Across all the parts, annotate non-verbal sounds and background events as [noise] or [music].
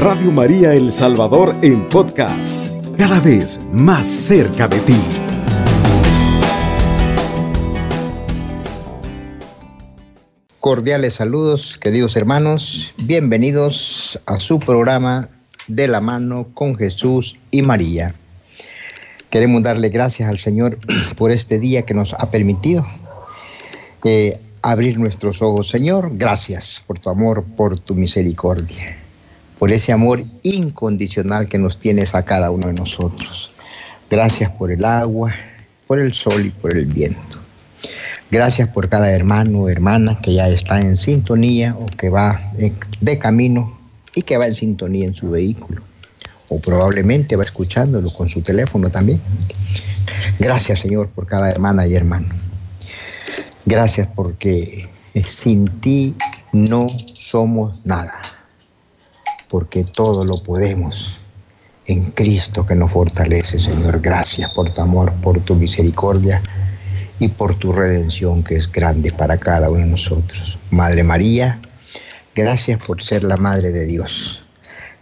Radio María El Salvador en podcast, cada vez más cerca de ti. Cordiales saludos, queridos hermanos, bienvenidos a su programa De la mano con Jesús y María. Queremos darle gracias al Señor [clears throat] por este día que nos ha permitido eh, abrir nuestros ojos. Señor, gracias por tu amor, por tu misericordia, por ese amor incondicional que nos tienes a cada uno de nosotros. Gracias por el agua, por el sol y por el viento. Gracias por cada hermano o hermana que ya está en sintonía o que va de camino y que va en sintonía en su vehículo o probablemente va escuchándolo con su teléfono también. Gracias Señor por cada hermana y hermano. Gracias porque sin ti no somos nada, porque todo lo podemos en Cristo que nos fortalece, Señor. Gracias por tu amor, por tu misericordia y por tu redención que es grande para cada uno de nosotros. Madre María, gracias por ser la Madre de Dios.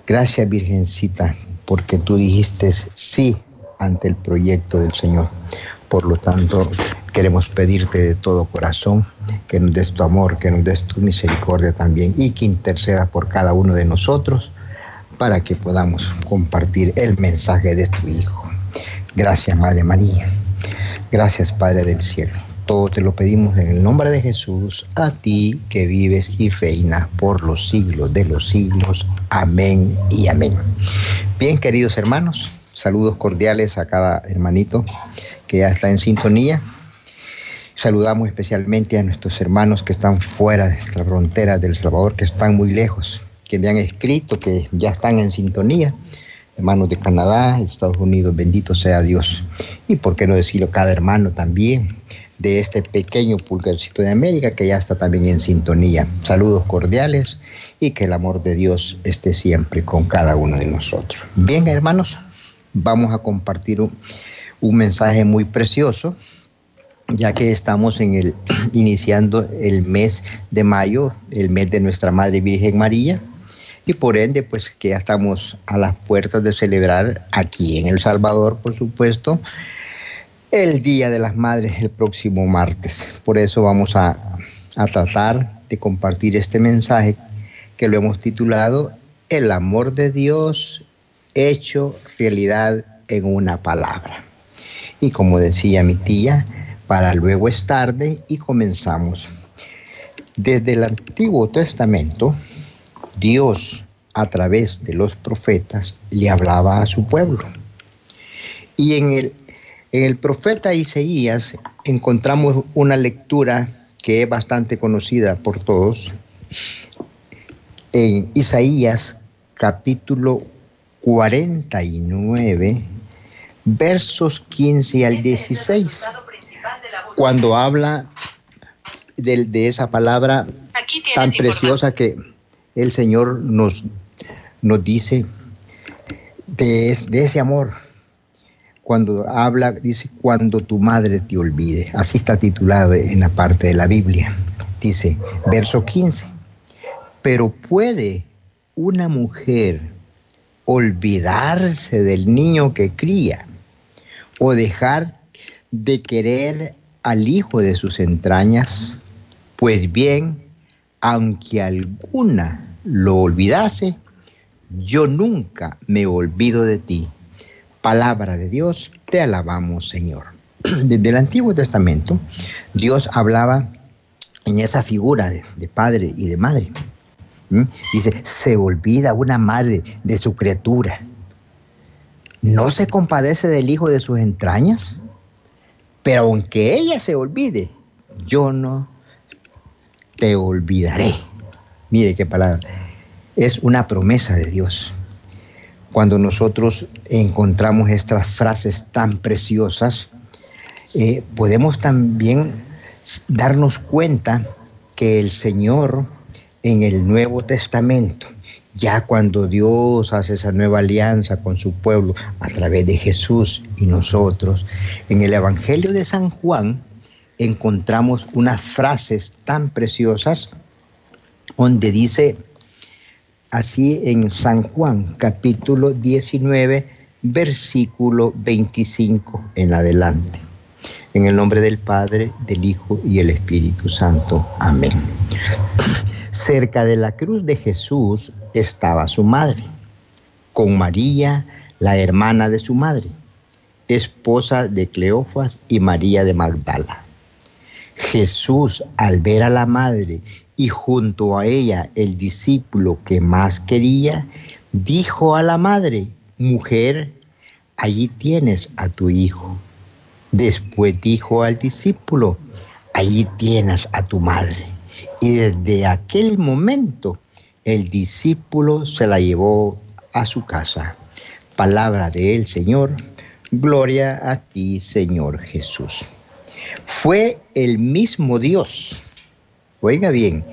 Gracias Virgencita, porque tú dijiste sí ante el proyecto del Señor. Por lo tanto, queremos pedirte de todo corazón que nos des tu amor, que nos des tu misericordia también y que interceda por cada uno de nosotros para que podamos compartir el mensaje de tu Hijo. Gracias, Madre María. Gracias, Padre del Cielo. Todo te lo pedimos en el nombre de Jesús, a ti que vives y reinas por los siglos de los siglos. Amén y amén. Bien, queridos hermanos, saludos cordiales a cada hermanito que ya está en sintonía. Saludamos especialmente a nuestros hermanos que están fuera de esta frontera del Salvador, que están muy lejos, que me han escrito, que ya están en sintonía. Hermanos de Canadá, Estados Unidos, bendito sea Dios. Y por qué no decirlo, cada hermano también de este pequeño pulgarcito de América que ya está también en sintonía. Saludos cordiales y que el amor de Dios esté siempre con cada uno de nosotros. Bien, hermanos, vamos a compartir un, un mensaje muy precioso, ya que estamos en el [clears throat] iniciando el mes de mayo, el mes de nuestra Madre Virgen María, y por ende, pues que ya estamos a las puertas de celebrar aquí en El Salvador, por supuesto, el Día de las Madres el próximo martes. Por eso vamos a, a tratar de compartir este mensaje que lo hemos titulado El amor de Dios hecho realidad en una palabra. Y como decía mi tía, para luego es tarde y comenzamos. Desde el Antiguo Testamento, Dios a través de los profetas le hablaba a su pueblo. Y en el, en el profeta Isaías encontramos una lectura que es bastante conocida por todos, en Isaías capítulo 49, versos 15 al 16, cuando habla de, de esa palabra tan preciosa que el Señor nos, nos dice de, de ese amor. Cuando habla, dice, cuando tu madre te olvide. Así está titulado en la parte de la Biblia. Dice, verso 15. Pero puede una mujer olvidarse del niño que cría o dejar de querer al hijo de sus entrañas, pues bien, aunque alguna lo olvidase, yo nunca me olvido de ti. Palabra de Dios, te alabamos, Señor. [clears throat] Desde el Antiguo Testamento, Dios hablaba en esa figura de, padre y de madre. ¿Mm? Dice, se olvida una madre de su criatura. ¿No se compadece del hijo de sus entrañas? Pero aunque ella se olvide, yo no te olvidaré. Mire qué palabra. Es una promesa de Dios. Cuando nosotros encontramos estas frases tan preciosas, eh, podemos también darnos cuenta que el Señor en el Nuevo Testamento, ya cuando Dios hace esa nueva alianza con su pueblo a través de Jesús y nosotros, en el Evangelio de San Juan encontramos unas frases tan preciosas donde dice, así en San Juan capítulo 19, versículo 25 en adelante. En el nombre del Padre, del Hijo y el Espíritu Santo. Amén. Cerca de la cruz de Jesús estaba su madre, con María, la hermana de su madre, esposa de Cleofas y María de Magdala. Jesús, al ver a la madre y junto a ella el discípulo que más quería, dijo a la madre, mujer, allí tienes a tu hijo. Después dijo al discípulo, allí tienes a tu madre. Y desde aquel momento el discípulo se la llevó a su casa. Palabra del Señor, gloria a ti Señor Jesús. Fue el mismo Dios, oiga bien,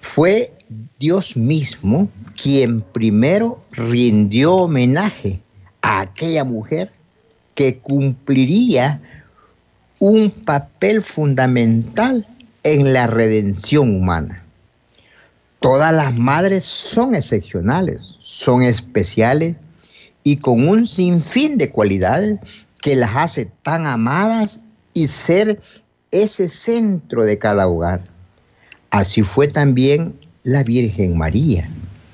fue Dios mismo quien primero rindió homenaje a aquella mujer que cumpliría un papel fundamental en la redención humana. Todas las madres son excepcionales, son especiales y con un sinfín de cualidades que las hace tan amadas y ser ese centro de cada hogar. Así fue también la Virgen María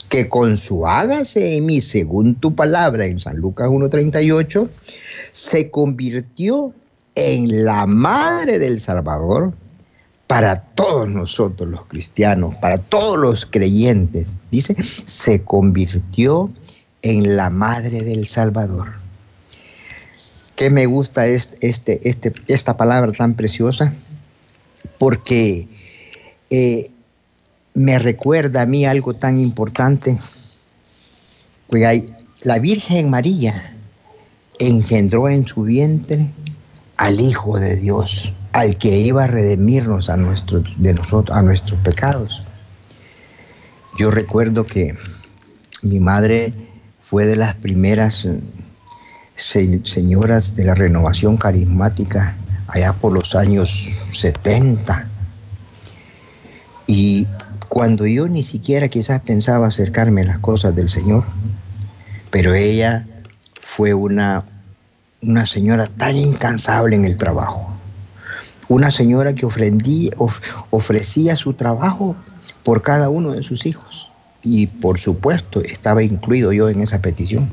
que con su hágase en mí según tu palabra en San Lucas 1.38, se convirtió en la madre del Salvador para todos nosotros los cristianos, para todos los creyentes. Dice, se convirtió en la madre del Salvador. ¿Qué me gusta este, este, este esta palabra tan preciosa? Porque eh, me recuerda a mí algo tan importante. La Virgen María engendró en su vientre al Hijo de Dios, al que iba a redimirnos a nuestros, de nosotros, a nuestros pecados. Yo recuerdo que mi madre fue de las primeras eh, señoras de la renovación carismática allá por los años 70. Y cuando yo ni siquiera quizás pensaba acercarme a las cosas del Señor, pero ella fue una, una señora tan incansable en el trabajo, una señora que ofrecía su trabajo por cada uno de sus hijos y por supuesto estaba incluido yo en esa petición.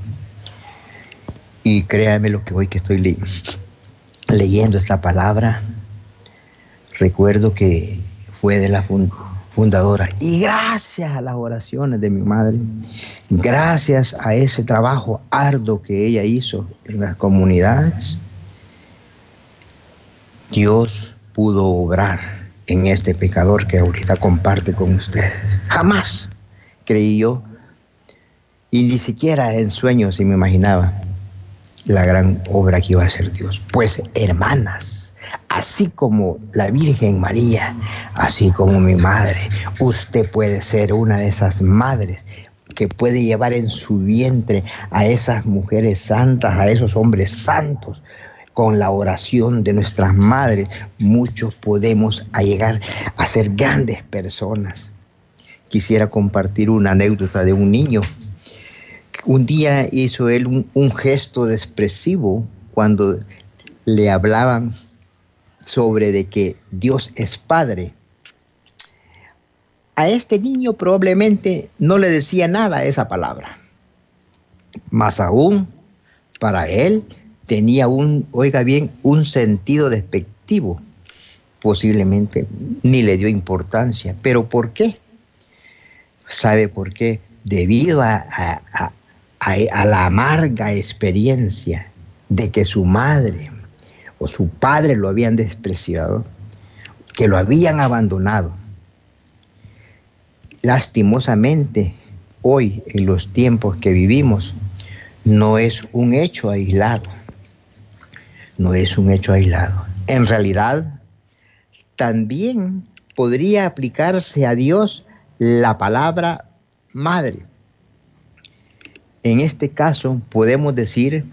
Y créame lo que hoy que estoy leyendo esta palabra, recuerdo que fue de la fundadora. Y gracias a las oraciones de mi madre, gracias a ese trabajo arduo que ella hizo en las comunidades, Dios pudo obrar en este pecador que ahorita comparte con ustedes. Jamás creí yo, y ni siquiera en sueños se me imaginaba la gran obra que iba a hacer Dios. Pues hermanas, así como la Virgen María, así como mi madre, usted puede ser una de esas madres que puede llevar en su vientre a esas mujeres santas, a esos hombres santos. Con la oración de nuestras madres, muchos podemos llegar a ser grandes personas. Quisiera compartir una anécdota de un niño. Un día hizo él un, gesto expresivo cuando le hablaban sobre de que Dios es Padre. A este niño probablemente no le decía nada esa palabra. Más aún, para él tenía un, oiga bien, un sentido despectivo. Posiblemente ni le dio importancia. ¿Pero por qué? ¿Sabe por qué? Debido a, a la amarga experiencia de que su madre, su padre lo habían despreciado, que lo habían abandonado. Lastimosamente, hoy, en los tiempos que vivimos, no es un hecho aislado. No es un hecho aislado. En realidad, también podría aplicarse a Dios la palabra madre. En este caso podemos decir,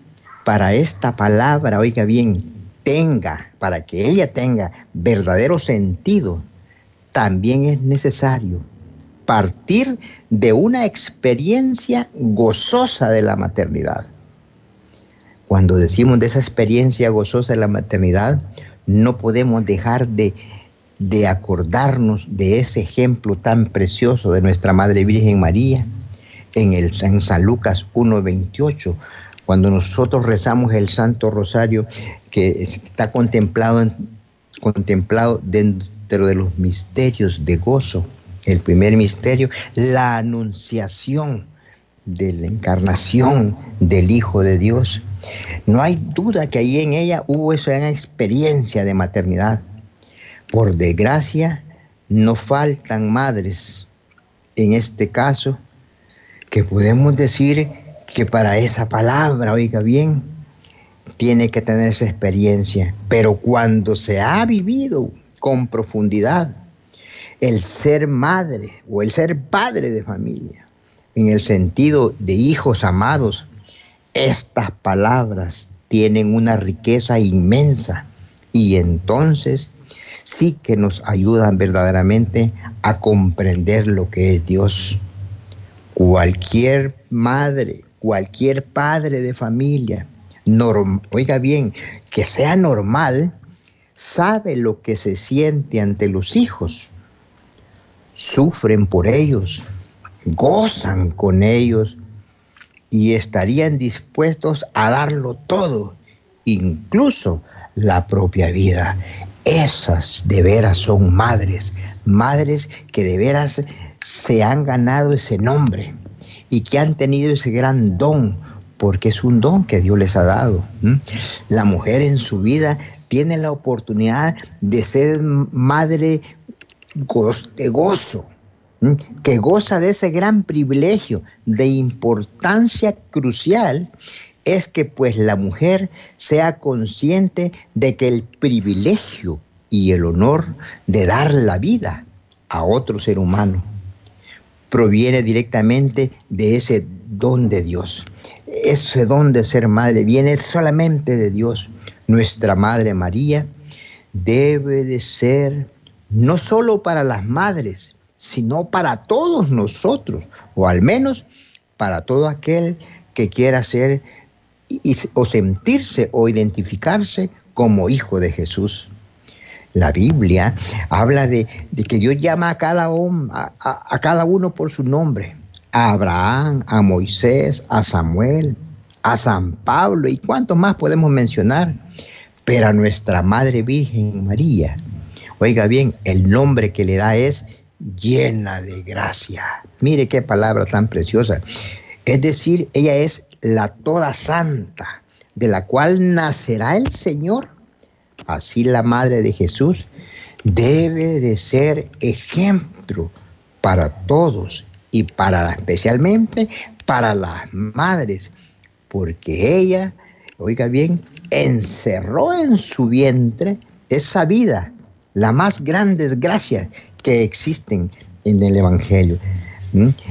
para esta palabra, oiga bien, tenga, para que ella tenga verdadero sentido, también es necesario partir de una experiencia gozosa de la maternidad. Cuando decimos de esa experiencia gozosa de la maternidad, no podemos dejar de, de acordarnos de ese ejemplo tan precioso de nuestra Madre Virgen María en, el, en San Lucas 1.28, cuando nosotros rezamos el Santo Rosario que está contemplado, contemplado dentro de los misterios de gozo. El primer misterio, la anunciación de la encarnación del Hijo de Dios. No hay duda que ahí en ella hubo esa experiencia de maternidad. Por desgracia, no faltan madres, en este caso, que podemos decir que para esa palabra, oiga bien, tiene que tener esa experiencia. Pero cuando se ha vivido con profundidad el ser madre o el ser padre de familia, en el sentido de hijos amados, estas palabras tienen una riqueza inmensa y entonces sí que nos ayudan verdaderamente a comprender lo que es Dios. Cualquier madre, cualquier padre de familia, oiga bien, que sea normal, sabe lo que se siente ante los hijos. Sufren por ellos, gozan con ellos y estarían dispuestos a darlo todo, incluso la propia vida. Esas de veras son madres, madres que de veras se han ganado ese nombre y que han tenido ese gran don, porque es un don que Dios les ha dado. La mujer en su vida tiene la oportunidad de ser madre de gozo, que goza de ese gran privilegio de importancia crucial es que pues la mujer sea consciente de que el privilegio y el honor de dar la vida a otro ser humano proviene directamente de ese don de Dios. Ese don de ser madre viene solamente de Dios. Nuestra Madre María debe de ser no solo para las madres, sino para todos nosotros, o al menos para todo aquel que quiera ser o sentirse o identificarse como hijo de Jesús. La Biblia habla de, que Dios llama a cada, a, cada uno por su nombre. A Abraham, a Moisés, a Samuel, a San Pablo y cuántos más podemos mencionar. Pero a nuestra Madre Virgen María, oiga bien, el nombre que le da es llena de gracia. Mire qué palabra tan preciosa. Es decir, ella es la toda santa, de la cual nacerá el Señor Así la madre de Jesús debe de ser ejemplo para todos y para especialmente para las madres, porque ella, oiga bien, encerró en su vientre esa vida, la más grandes gracias que existen en el Evangelio.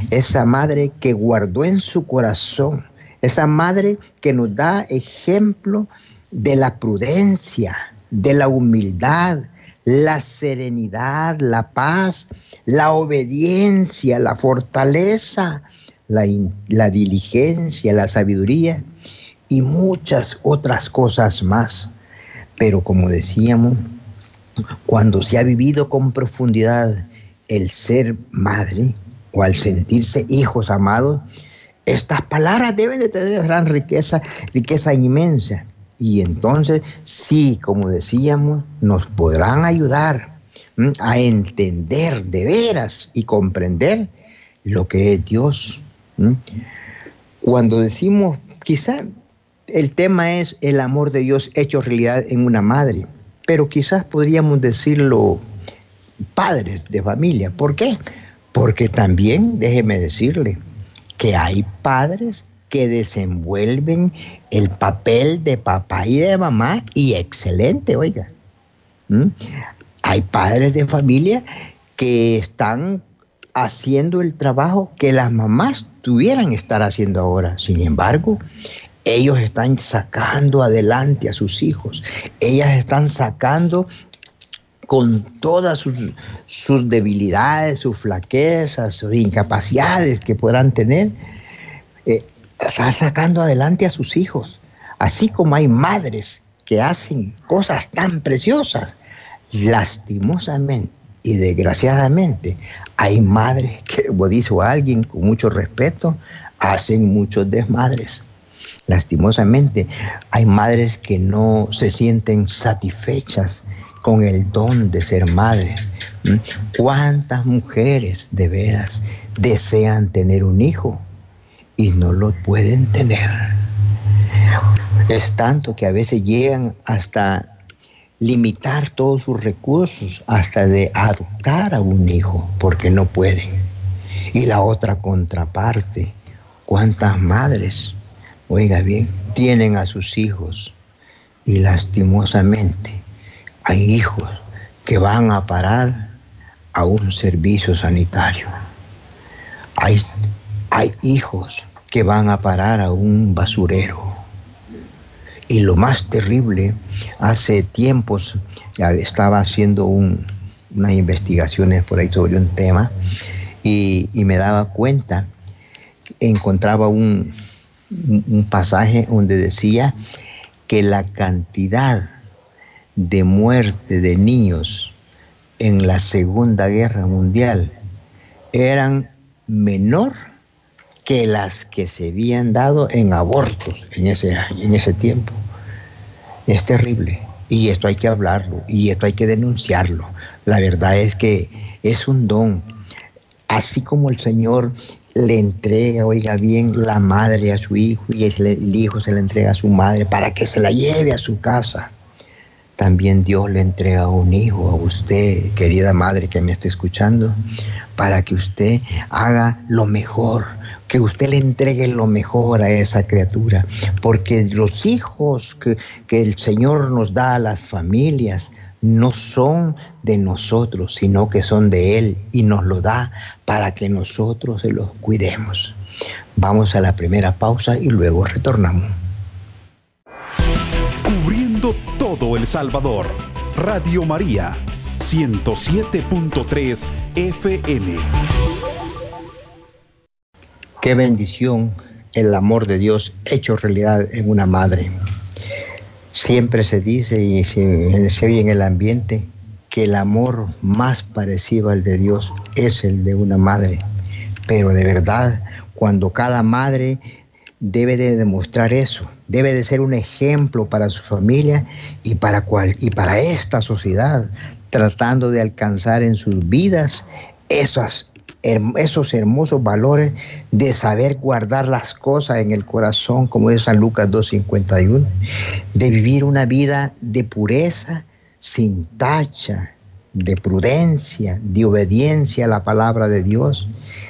Esa madre que guardó en su corazón, esa madre que nos da ejemplo de la prudencia, de la humildad, la serenidad, la paz, la obediencia, la fortaleza, la, diligencia, la sabiduría y muchas otras cosas más. Pero como decíamos, cuando se ha vivido con profundidad el ser madre o al sentirse hijos amados, estas palabras deben de tener gran riqueza, riqueza inmensa. Y entonces, sí, como decíamos, nos podrán ayudar a entender de veras y comprender lo que es Dios. Cuando decimos, quizá el tema es el amor de Dios hecho realidad en una madre, pero quizás podríamos decirlo padres de familia. ¿Por qué? Porque también, déjeme decirle, que hay padres que desenvuelven el papel de papá y de mamá y excelente, oiga. ¿Mm? Hay padres de familia que están haciendo el trabajo que las mamás tuvieran estar haciendo ahora. Sin embargo, ellos están sacando adelante a sus hijos. Ellas están sacando con todas sus, debilidades, sus flaquezas, sus incapacidades que podrán tener, eh, está sacando adelante a sus hijos. Así como hay madres que hacen cosas tan preciosas, lastimosamente y desgraciadamente hay madres que, como dice alguien con mucho respeto, hacen muchos desmadres. Lastimosamente, hay madres que no se sienten satisfechas con el don de ser madre. ¿Mm? ¿Cuántas mujeres de veras desean tener un hijo y no lo pueden tener? Es tanto que a veces llegan hasta limitar todos sus recursos, hasta de adoptar a un hijo, porque no pueden. Y la otra contraparte, ¿cuántas madres, oiga bien, tienen a sus hijos y lastimosamente hay hijos que van a parar a un servicio sanitario. Hay, hay hijos que van a parar a un basurero. Y lo más terrible, hace tiempos estaba haciendo unas investigaciones por ahí sobre un tema y, me daba cuenta, encontraba un, un pasaje donde decía que la cantidad de muerte de niños en la Segunda Guerra Mundial eran menor que las que se habían dado en abortos en ese, en ese tiempo. Es terrible y esto hay que hablarlo y esto hay que denunciarlo. La verdad es que es un don. Así como el Señor le entrega, oiga bien, la madre a su hijo y el hijo se le entrega a su madre para que se la lleve a su casa. También Dios le entrega un hijo a usted, querida madre que me está escuchando, para que usted haga lo mejor, que usted le entregue lo mejor a esa criatura, porque los hijos que, que el Señor nos da a las familias, no son de nosotros, sino que son de Él y nos lo da para que nosotros se los cuidemos. Vamos a la primera pausa y luego retornamos. todo El Salvador. Radio María, 107.3 FM. Qué bendición el amor de Dios hecho realidad en una madre. Siempre se dice y se, se oye en el ambiente que el amor más parecido al de Dios es el de una madre. Pero de verdad, cuando cada madre debe de demostrar eso, debe de ser un ejemplo para su familia y para, cual, y para esta sociedad, tratando de alcanzar en sus vidas esos hermosos valores de saber guardar las cosas en el corazón, como dice San Lucas 2.51, de vivir una vida de pureza, sin tacha, de prudencia, de obediencia a la palabra de Dios,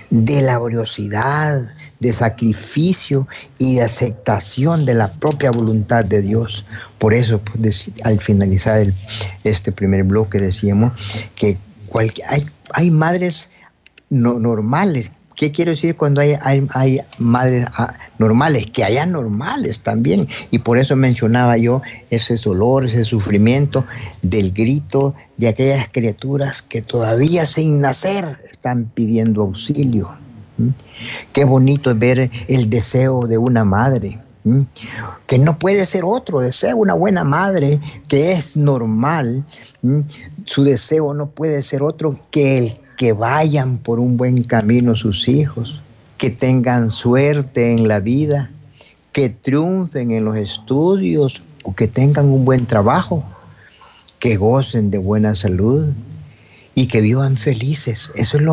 de laboriosidad, de sacrificio y de aceptación de la propia voluntad de Dios. Por eso, pues, al finalizar este primer bloque, decíamos que hay, hay madres no, normales. ¿Qué quiero decir cuando hay, hay, madres ah, normales? Que haya normales también. Y por eso mencionaba yo ese dolor, ese sufrimiento del grito de aquellas criaturas que todavía sin nacer están pidiendo auxilio. Qué bonito es ver el deseo de una madre, que no puede ser otro deseo, una buena madre que es normal, su deseo no puede ser otro que el que vayan por un buen camino sus hijos, que tengan suerte en la vida, que triunfen en los estudios o que tengan un buen trabajo, que gocen de buena salud, y que vivan felices. Eso es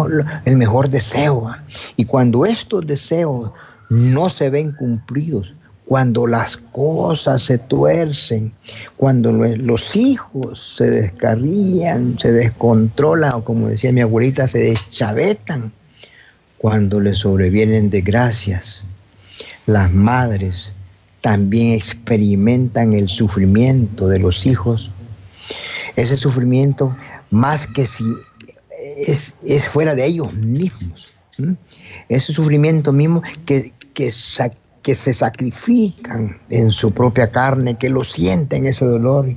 el mejor deseo. Y cuando estos deseos no se ven cumplidos, cuando las cosas se tuercen, cuando los hijos se descarrían, se descontrolan, o como decía mi abuelita, se deschavetan, cuando les sobrevienen desgracias, las madres también experimentan el sufrimiento de los hijos. Ese sufrimiento más que si es, fuera de ellos mismos. Ese sufrimiento mismo que, que, que se sacrifican en su propia carne, que lo sienten ese dolor.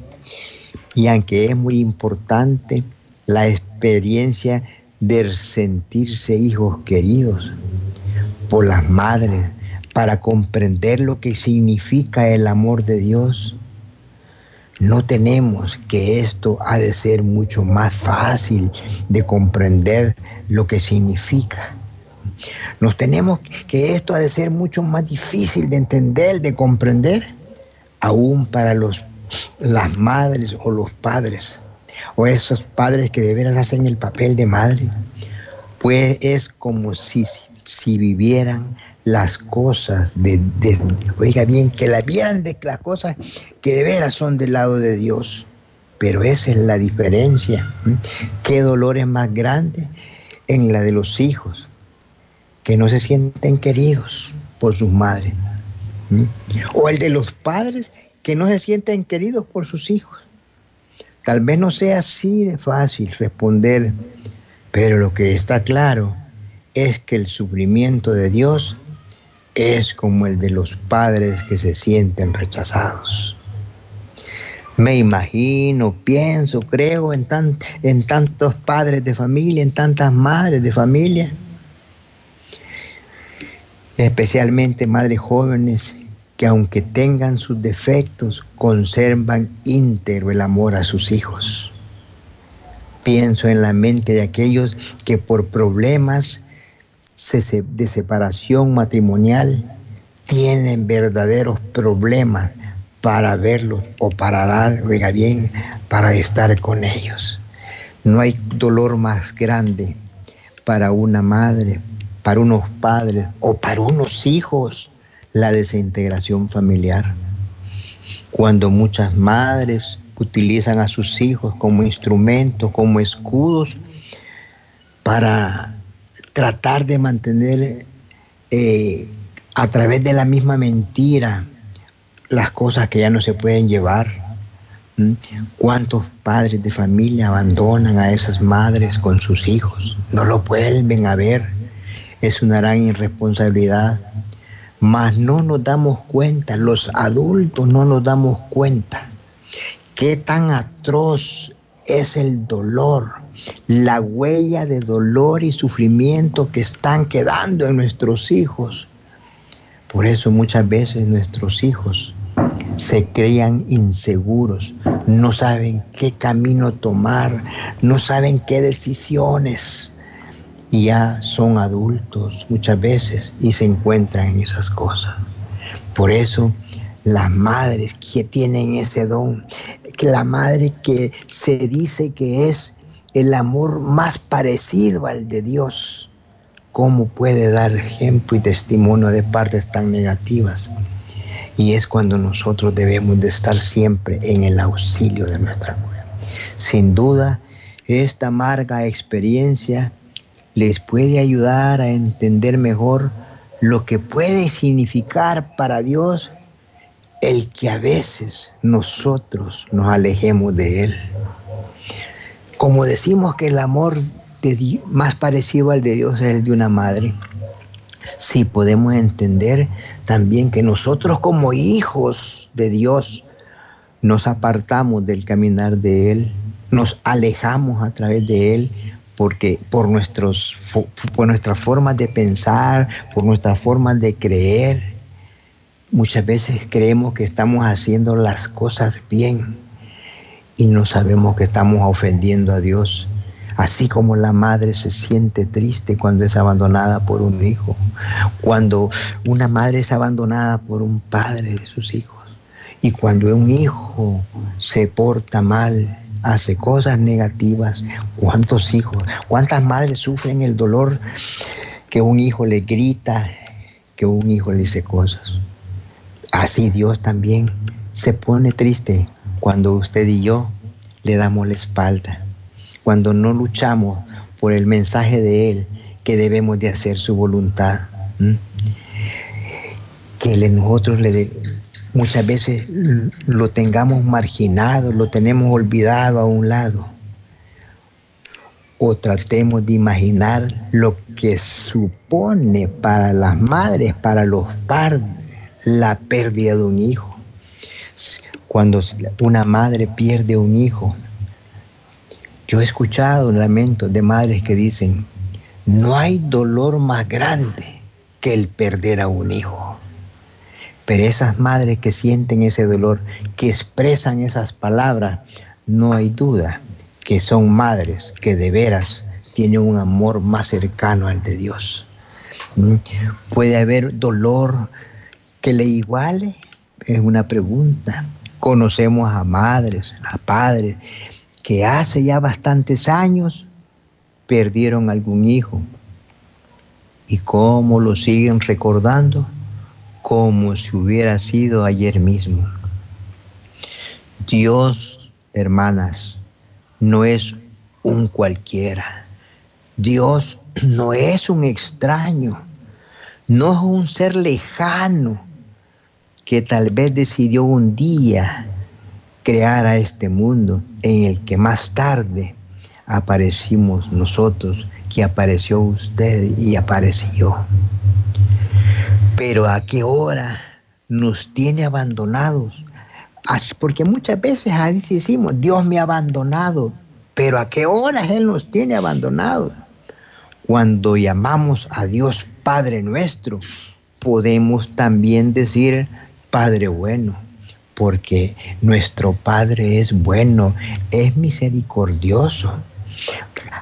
Y aunque es muy importante la experiencia de sentirse hijos queridos por las madres, para comprender lo que significa el amor de Dios, no tenemos que esto ha de ser mucho más fácil de comprender lo que significa. Nos tenemos que esto ha de ser mucho más difícil de entender, de comprender, aún para los, las madres o los padres, o esos padres que de veras hacen el papel de madre, pues es como si, si vivieran las cosas, de, oiga bien, que la vieran de las cosas que de veras son del lado de Dios. Pero esa es la diferencia. ¿Qué dolor es más grande? En la de los hijos, que no se sienten queridos por sus madres. O el de los padres que no se sienten queridos por sus hijos. Tal vez no sea así de fácil responder, pero lo que está claro es que el sufrimiento de Dios es como el de los padres que se sienten rechazados. Me imagino, pienso, creo en, en tantos padres de familia, en tantas madres de familia, especialmente madres jóvenes que aunque tengan sus defectos, conservan íntegro el amor a sus hijos. Pienso en la mente de aquellos que por problemas de separación matrimonial tienen verdaderos problemas para verlos o para dar, oiga bien, para estar con ellos. No hay dolor más grande para una madre, para unos padres o para unos hijos la desintegración familiar. Cuando muchas madres utilizan a sus hijos como instrumentos, como escudos para tratar de mantener eh, a través de la misma mentira las cosas que ya no se pueden llevar. ¿Cuántos padres de familia abandonan a esas madres con sus hijos? No lo vuelven a ver. Es una gran irresponsabilidad. Mas no nos damos cuenta, los adultos no nos damos cuenta qué tan atroz es el dolor la huella de dolor y sufrimiento que están quedando en nuestros hijos. Por eso muchas veces nuestros hijos se crean inseguros, no saben qué camino tomar, no saben qué decisiones. Y ya son adultos muchas veces y se encuentran en esas cosas. Por eso las madres que tienen ese don, que la madre que se dice que es el amor más parecido al de Dios, ¿cómo puede dar ejemplo y testimonio de partes tan negativas? Y es cuando nosotros debemos de estar siempre en el auxilio de nuestra mujer. Sin duda, esta amarga experiencia les puede ayudar a entender mejor lo que puede significar para Dios el que a veces nosotros nos alejemos de Él. Como decimos que el amor más parecido al de Dios es el de una madre, sí podemos entender también que nosotros como hijos de Dios nos apartamos del caminar de Él, nos alejamos a través de Él porque por, nuestros, por nuestras formas de pensar, por nuestras formas de creer, muchas veces creemos que estamos haciendo las cosas bien y no sabemos que estamos ofendiendo a Dios. Así como la madre se siente triste cuando es abandonada por un hijo, cuando una madre es abandonada por un padre de sus hijos, y cuando un hijo se porta mal, hace cosas negativas, ¿cuántos hijos, cuántas madres sufren el dolor que un hijo le grita, que un hijo le dice cosas? Así Dios también se pone triste cuando usted y yo le damos la espalda, cuando no luchamos por el mensaje de Él que debemos de hacer su voluntad, que nosotros le muchas veces lo tengamos marginado, lo tenemos olvidado a un lado, o tratemos de imaginar lo que supone para las madres, para los padres, la pérdida de un hijo cuando una madre pierde un hijo. Yo he escuchado lamentos de madres que dicen, no hay dolor más grande que el perder a un hijo. Pero esas madres que sienten ese dolor, que expresan esas palabras, no hay duda que son madres que de veras tienen un amor más cercano al de Dios. ¿Mm? ¿Puede haber dolor que le iguale? Es una pregunta. Conocemos a madres, a padres, que hace ya bastantes años perdieron algún hijo. ¿Y cómo lo siguen recordando? Como si hubiera sido ayer mismo. Dios, hermanas, no es un cualquiera. Dios no es un extraño, no es un ser lejano que tal vez decidió un día crear a este mundo en el que más tarde aparecimos nosotros, que apareció usted y apareció. Pero ¿a qué hora nos tiene abandonados? Porque muchas veces ahí decimos, Dios me ha abandonado, pero ¿a qué hora Él nos tiene abandonados? Cuando llamamos a Dios Padre nuestro, podemos también decir Padre bueno, porque nuestro Padre es bueno, es misericordioso.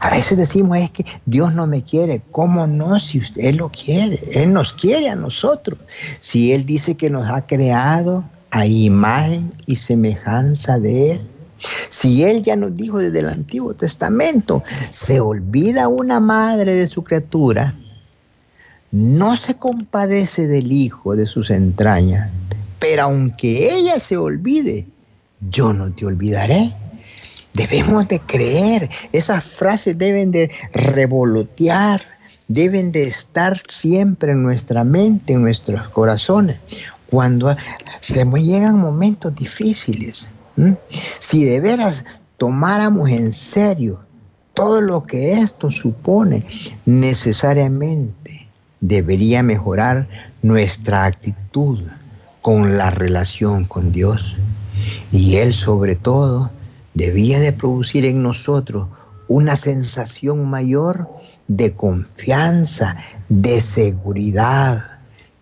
A veces decimos es que Dios no me quiere. ¿Cómo no? Si usted Él lo quiere. Él nos quiere a nosotros. Si Él dice que nos ha creado a imagen y semejanza de Él. Si Él ya nos dijo desde el Antiguo Testamento, se olvida una madre de su criatura, no se compadece del hijo de sus entrañas, pero aunque ella se olvide, yo no te olvidaré. Debemos de creer, esas frases deben de revolotear, deben de estar siempre en nuestra mente, en nuestros corazones, cuando se llegan momentos difíciles. Si de veras tomáramos en serio todo lo que esto supone, necesariamente debería mejorar nuestra actitud con la relación con Dios. Y Él sobre todo debía de producir en nosotros una sensación mayor de confianza, de seguridad,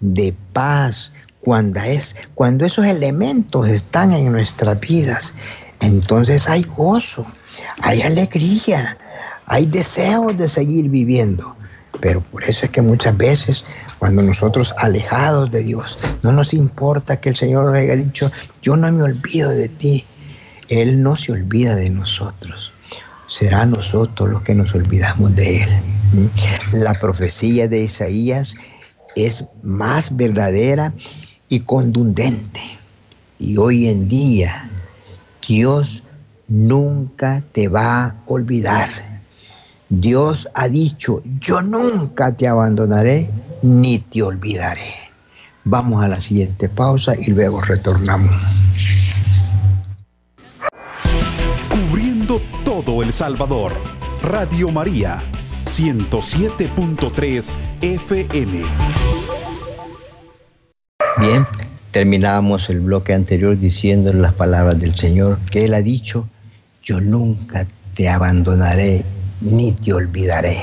de paz, cuando, es, cuando esos elementos están en nuestras vidas. Entonces hay gozo, hay alegría, hay deseos de seguir viviendo. Pero por eso es que muchas veces cuando nosotros alejados de Dios, no nos importa que el Señor haya dicho, yo no me olvido de ti, él no se olvida de nosotros. Será nosotros los que nos olvidamos de Él. La profecía de Isaías es más verdadera y contundente. Y hoy en día Dios nunca te va a olvidar. Dios ha dicho, yo nunca te abandonaré ni te olvidaré. Vamos a la siguiente pausa y luego retornamos. Todo El Salvador. Radio María, 107.3 FM. Bien, terminábamos el bloque anterior diciendo las palabras del Señor que Él ha dicho, yo nunca te abandonaré ni te olvidaré.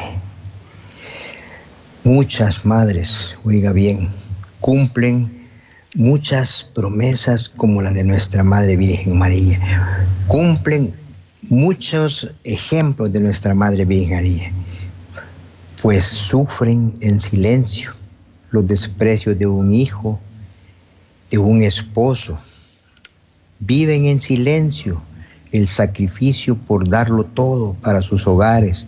Muchas madres, oiga bien, cumplen muchas promesas como la de nuestra Madre Virgen María. Cumplen muchos ejemplos de nuestra Madre Virgen pues sufren en silencio los desprecios de un hijo, de un esposo. Viven en silencio el sacrificio por darlo todo para sus hogares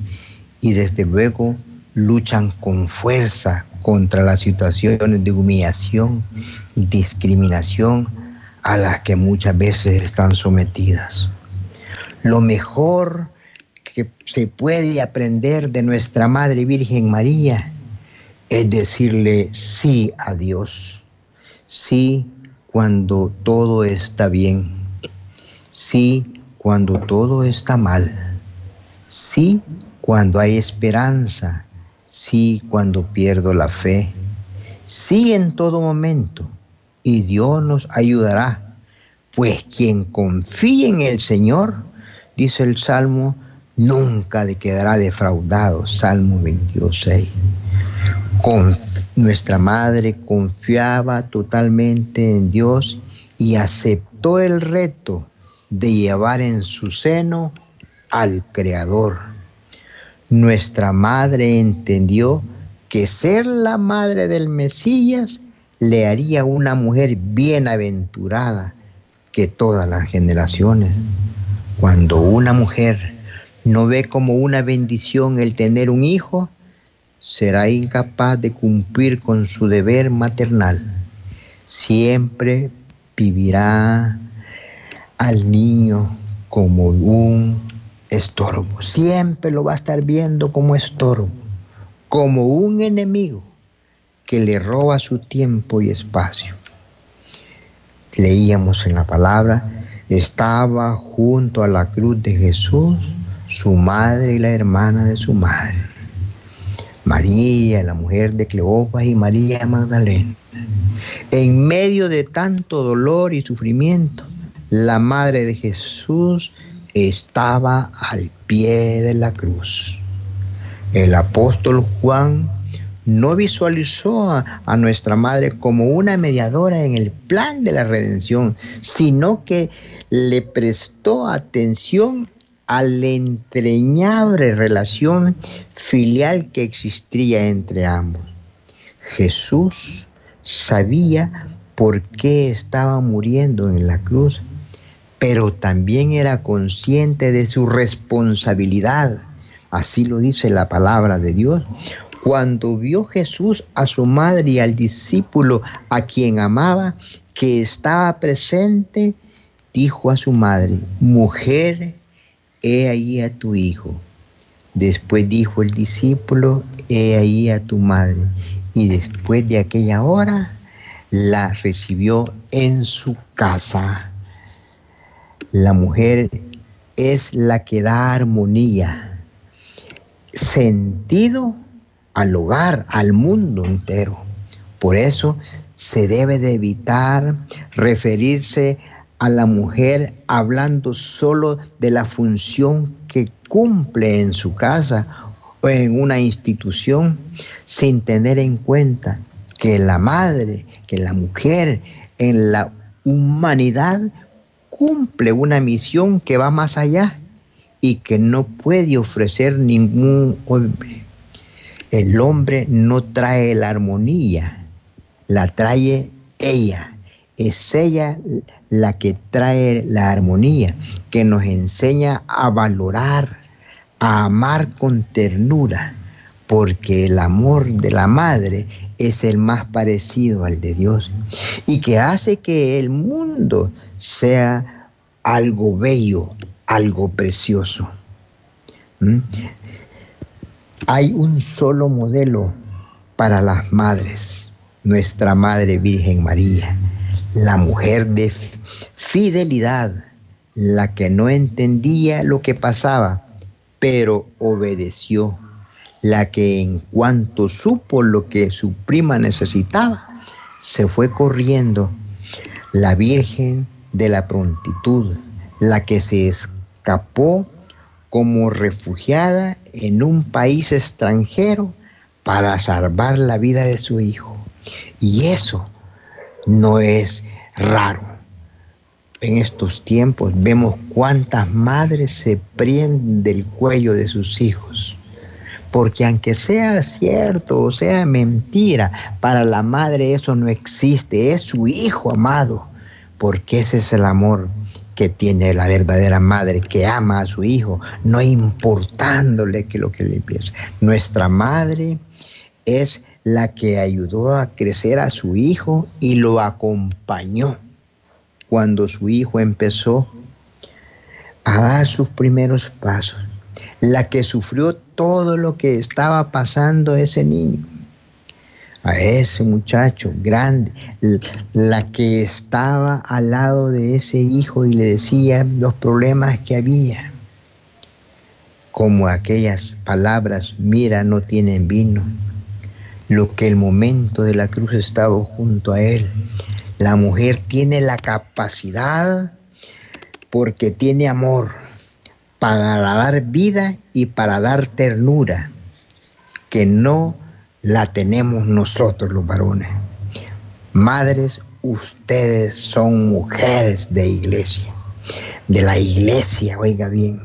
y desde luego luchan con fuerza contra las situaciones de humillación discriminación a las que muchas veces están sometidas. Lo mejor que se puede aprender de nuestra Madre Virgen María es decirle sí a Dios, sí cuando todo está bien, sí cuando todo está mal, sí cuando hay esperanza, sí cuando pierdo la fe, sí en todo momento, y Dios nos ayudará. Pues quien confíe en el Señor, dice el Salmo, nunca le quedará defraudado. Salmo 22.6. Con, nuestra madre confiaba totalmente en Dios y aceptó el reto de llevar en su seno al Creador. Nuestra madre entendió que ser la madre del Mesías le haría una mujer bienaventurada que todas las generaciones. Cuando una mujer no ve como una bendición el tener un hijo, será incapaz de cumplir con su deber maternal. Siempre vivirá al niño como un estorbo. Siempre lo va a estar viendo como estorbo, como un enemigo que le roba su tiempo y espacio. Leíamos en la palabra, estaba junto a la cruz de Jesús su madre y la hermana de su madre. María, la mujer de Cleopas y María Magdalena. En medio de tanto dolor y sufrimiento, la madre de Jesús estaba al pie de la cruz. El apóstol Juan no visualizó a, nuestra madre como una mediadora en el plan de la redención, sino que le prestó atención a la entrañable relación filial que existía entre ambos. Jesús sabía por qué estaba muriendo en la cruz, pero también era consciente de su responsabilidad. Así lo dice la palabra de Dios. Cuando vio Jesús a su madre y al discípulo a quien amaba, que estaba presente, dijo a su madre, mujer, he ahí a tu hijo. Después dijo el discípulo, he ahí a tu madre. Y después de aquella hora, la recibió en su casa. La mujer es la que da armonía, sentido al hogar, al mundo entero. Por eso se debe de evitar referirse a la mujer hablando solo de la función que cumple en su casa o en una institución sin tener en cuenta que la madre, que la mujer en la humanidad cumple una misión que va más allá y que no puede ofrecer ningún hombre. El hombre no trae la armonía, la trae ella. Es ella la que trae la armonía, que nos enseña a valorar, a amar con ternura, porque el amor de la madre es el más parecido al de Dios y que hace que el mundo sea algo bello, algo precioso. ¿Mm? Hay un solo modelo para las madres, nuestra Madre Virgen María la mujer de fidelidad, la que no entendía lo que pasaba, pero obedeció, la que en cuanto supo lo que su prima necesitaba, se fue corriendo, la Virgen de la prontitud, la que se escapó como refugiada en un país extranjero para salvar la vida de su hijo. Y eso no es raro. En estos tiempos vemos cuántas madres se prenden del cuello de sus hijos. Porque aunque sea cierto o sea mentira, para la madre eso no existe, es su hijo amado. Porque ese es el amor que tiene la verdadera madre, que ama a su hijo, no importándole que lo que le empieza. Nuestra madre es la que ayudó a crecer a su hijo y lo acompañó cuando su hijo empezó a dar sus primeros pasos, la que sufrió todo lo que estaba pasando ese niño, a ese muchacho grande, la que estaba al lado de ese hijo y le decía los problemas que había, como aquellas palabras, mira, no tienen vino lo que el momento de la cruz estaba junto a él. La mujer tiene la capacidad porque tiene amor para dar vida y para dar ternura, que no la tenemos nosotros los varones. Madres, ustedes son mujeres de iglesia, de la iglesia, oiga bien.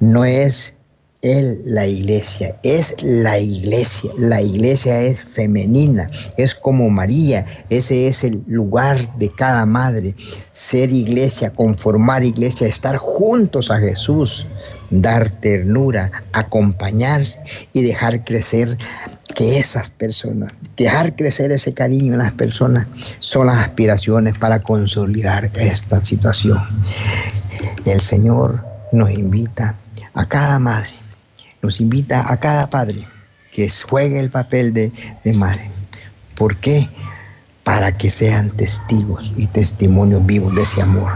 No es él la iglesia, es la iglesia. La iglesia es femenina, es como María, ese es el lugar de cada madre. Ser iglesia, conformar iglesia, estar juntos a Jesús, dar ternura, acompañar y dejar crecer que esas personas, dejar crecer ese cariño en las personas, son las aspiraciones para consolidar esta situación. El Señor nos invita a cada madre nos invita a cada padre que juegue el papel de, madre. ¿Por qué? Para que sean testigos y testimonios vivos de ese amor.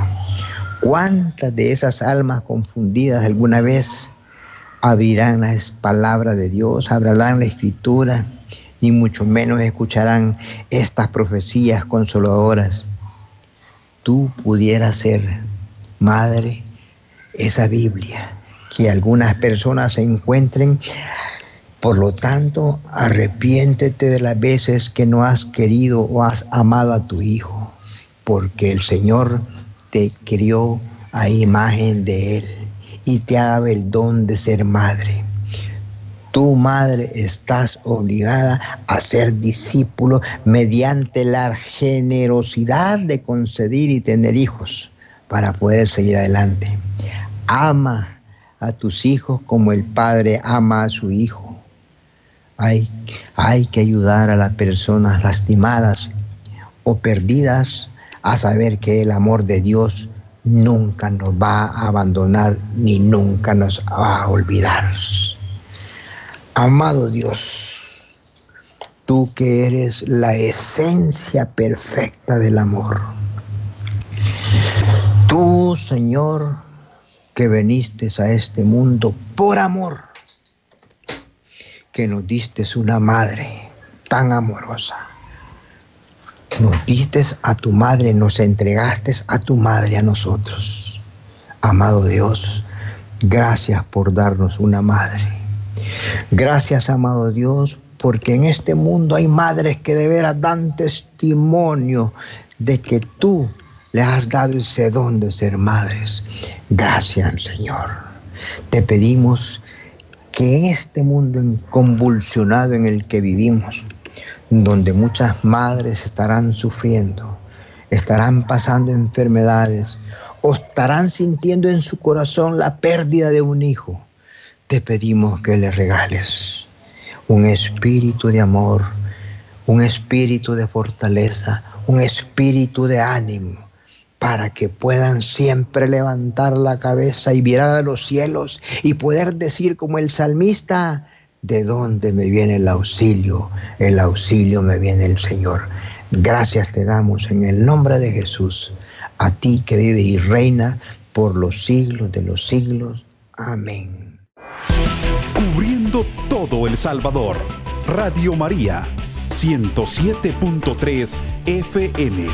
¿Cuántas de esas almas confundidas alguna vez abrirán las palabras de Dios, abrirán la escritura, ni mucho menos escucharán estas profecías consoladoras? Tú pudieras ser, madre, esa Biblia que algunas personas se encuentren. Por lo tanto, arrepiéntete de las veces que no has querido o has amado a tu hijo, porque el Señor te crió a imagen de Él y te ha dado el don de ser madre. Tu madre estás obligada a ser discípulo mediante la generosidad de conceder y tener hijos para poder seguir adelante. Ama a tus hijos como el Padre ama a su Hijo. Hay, hay que ayudar a las personas lastimadas o perdidas a saber que el amor de Dios nunca nos va a abandonar ni nunca nos va a olvidar. Amado Dios, tú que eres la esencia perfecta del amor. Tú, Señor, que veniste a este mundo por amor, que nos diste una madre tan amorosa. Nos diste a tu madre, nos entregaste a tu madre a nosotros. Amado Dios, gracias por darnos una madre. Gracias, amado Dios, porque en este mundo hay madres que de veras dan testimonio de que tú le has dado ese don de ser madres. Gracias, Señor. Te pedimos que en este mundo convulsionado en el que vivimos, donde muchas madres estarán sufriendo, estarán pasando enfermedades o estarán sintiendo en su corazón la pérdida de un hijo, te pedimos que le regales un espíritu de amor, un espíritu de fortaleza, un espíritu de ánimo para que puedan siempre levantar la cabeza y mirar a los cielos y poder decir como el salmista, ¿de dónde me viene el auxilio? El auxilio me viene el Señor. Gracias te damos en el nombre de Jesús, a ti que vive y reina por los siglos de los siglos. Amén. Cubriendo todo El Salvador, Radio María, 107.3 FM.